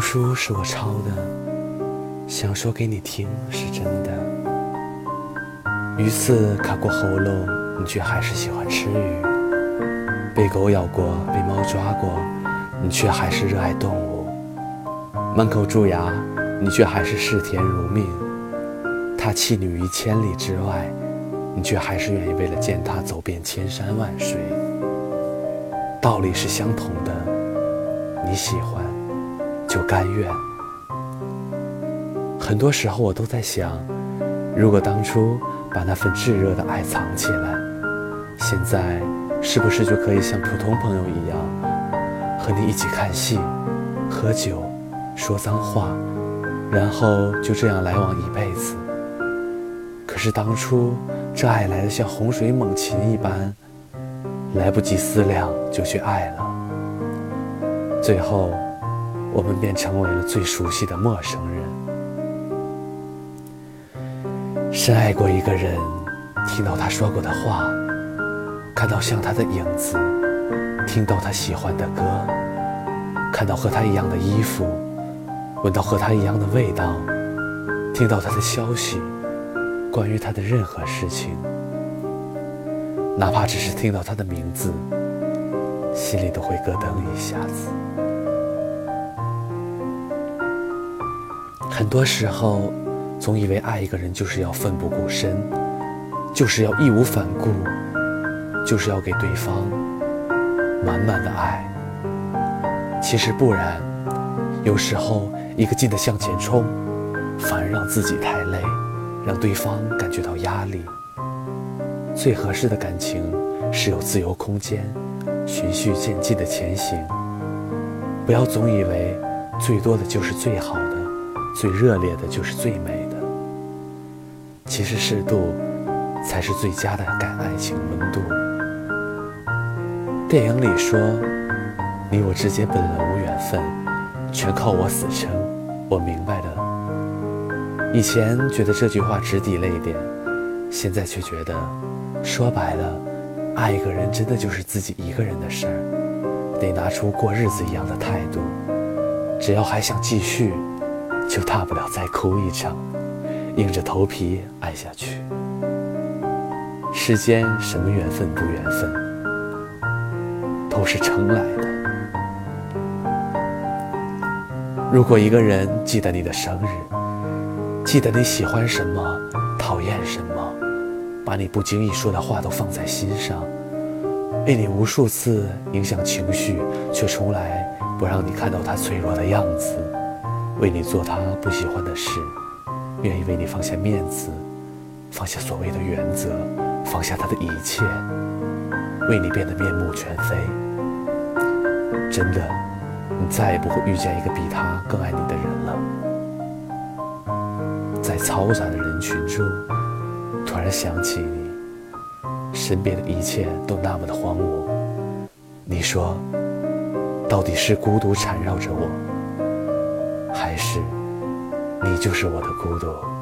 书是我抄的，想说给你听是真的。鱼刺卡过喉咙，你却还是喜欢吃鱼；被狗咬过，被猫抓过，你却还是热爱动物。满口蛀牙，你却还是视甜如命。他弃你于千里之外，你却还是愿意为了见他走遍千山万水。道理是相同的，你喜欢就甘愿。很多时候我都在想，如果当初把那份炙热的爱藏起来，现在是不是就可以像普通朋友一样，和你一起看戏、喝酒、说脏话，然后就这样来往一辈子？可是当初这爱来的像洪水猛禽一般。来不及思量就去爱了，最后我们便成为了最熟悉的陌生人。深爱过一个人，听到他说过的话，看到像他的影子，听到他喜欢的歌，看到和他一样的衣服，闻到和他一样的味道，听到他的消息，关于他的任何事情。哪怕只是听到他的名字，心里都会咯噔一下子。很多时候，总以为爱一个人就是要奋不顾身，就是要义无反顾，就是要给对方满满的爱。其实不然，有时候一个劲的向前冲，反而让自己太累，让对方感觉到压力。最合适的感情是有自由空间，循序渐进的前行。不要总以为最多的就是最好，最热烈的就是最美的。其实适度才是最佳的感爱情温度。电影里说：“你我之间本来无缘分，全靠我死撑。”我明白的。以前觉得这句话直抵泪点，现在却觉得。说白了，爱一个人真的就是自己一个人的事儿，得拿出过日子一样的态度。只要还想继续，就大不了再哭一场，硬着头皮爱下去。世间什么缘分不缘分，都是撑来的。如果一个人记得你的生日，记得你喜欢什么，讨厌什么。把你不经意说的话都放在心上，为你无数次影响情绪，却从来不让你看到他脆弱的样子；为你做他不喜欢的事，愿意为你放下面子，放下所谓的原则，放下他的一切，为你变得面目全非。真的，你再也不会遇见一个比他更爱你的人了。在嘈杂的人群中。突然想起你，身边的一切都那么的荒芜。你说，到底是孤独缠绕着我，还是你就是我的孤独？